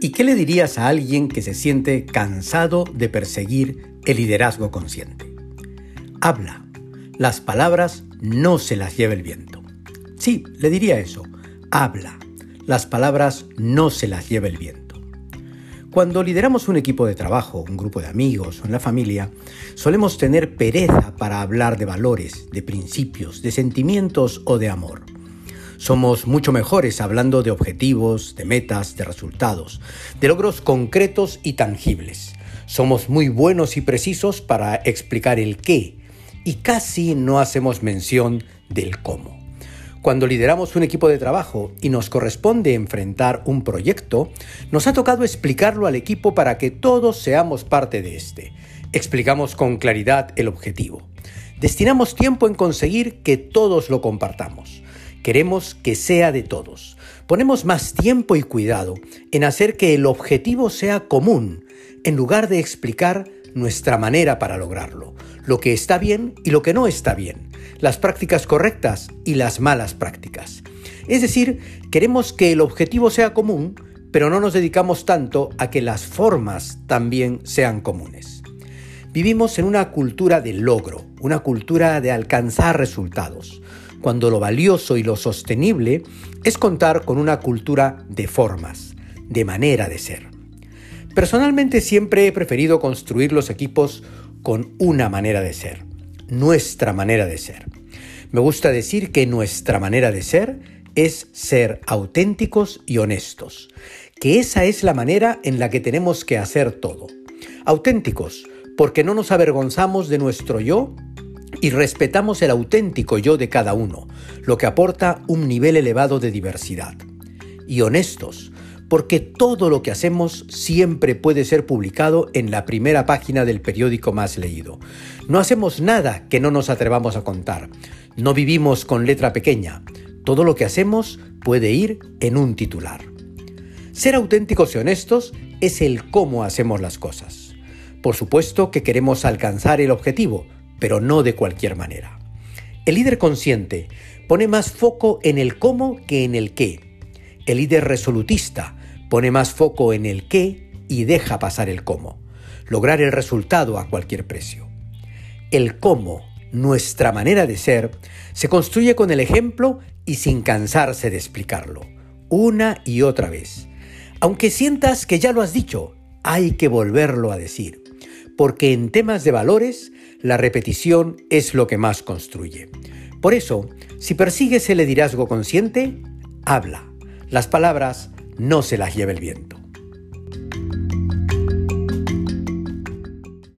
¿Y qué le dirías a alguien que se siente cansado de perseguir el liderazgo consciente? Habla. Las palabras no se las lleva el viento. Sí, le diría eso. Habla. Las palabras no se las lleva el viento. Cuando lideramos un equipo de trabajo, un grupo de amigos o en la familia, solemos tener pereza para hablar de valores, de principios, de sentimientos o de amor. Somos mucho mejores hablando de objetivos, de metas, de resultados, de logros concretos y tangibles. Somos muy buenos y precisos para explicar el qué y casi no hacemos mención del cómo. Cuando lideramos un equipo de trabajo y nos corresponde enfrentar un proyecto, nos ha tocado explicarlo al equipo para que todos seamos parte de este. Explicamos con claridad el objetivo. Destinamos tiempo en conseguir que todos lo compartamos. Queremos que sea de todos. Ponemos más tiempo y cuidado en hacer que el objetivo sea común, en lugar de explicar nuestra manera para lograrlo, lo que está bien y lo que no está bien, las prácticas correctas y las malas prácticas. Es decir, queremos que el objetivo sea común, pero no nos dedicamos tanto a que las formas también sean comunes. Vivimos en una cultura de logro, una cultura de alcanzar resultados, cuando lo valioso y lo sostenible es contar con una cultura de formas, de manera de ser. Personalmente siempre he preferido construir los equipos con una manera de ser, nuestra manera de ser. Me gusta decir que nuestra manera de ser es ser auténticos y honestos, que esa es la manera en la que tenemos que hacer todo. Auténticos, porque no nos avergonzamos de nuestro yo y respetamos el auténtico yo de cada uno, lo que aporta un nivel elevado de diversidad. Y honestos, porque todo lo que hacemos siempre puede ser publicado en la primera página del periódico más leído. No hacemos nada que no nos atrevamos a contar. No vivimos con letra pequeña. Todo lo que hacemos puede ir en un titular. Ser auténticos y honestos es el cómo hacemos las cosas. Por supuesto que queremos alcanzar el objetivo, pero no de cualquier manera. El líder consciente pone más foco en el cómo que en el qué. El líder resolutista pone más foco en el qué y deja pasar el cómo. Lograr el resultado a cualquier precio. El cómo, nuestra manera de ser, se construye con el ejemplo y sin cansarse de explicarlo, una y otra vez. Aunque sientas que ya lo has dicho, hay que volverlo a decir, porque en temas de valores la repetición es lo que más construye. Por eso, si persigues el liderazgo consciente, habla. Las palabras no se las lleva el viento.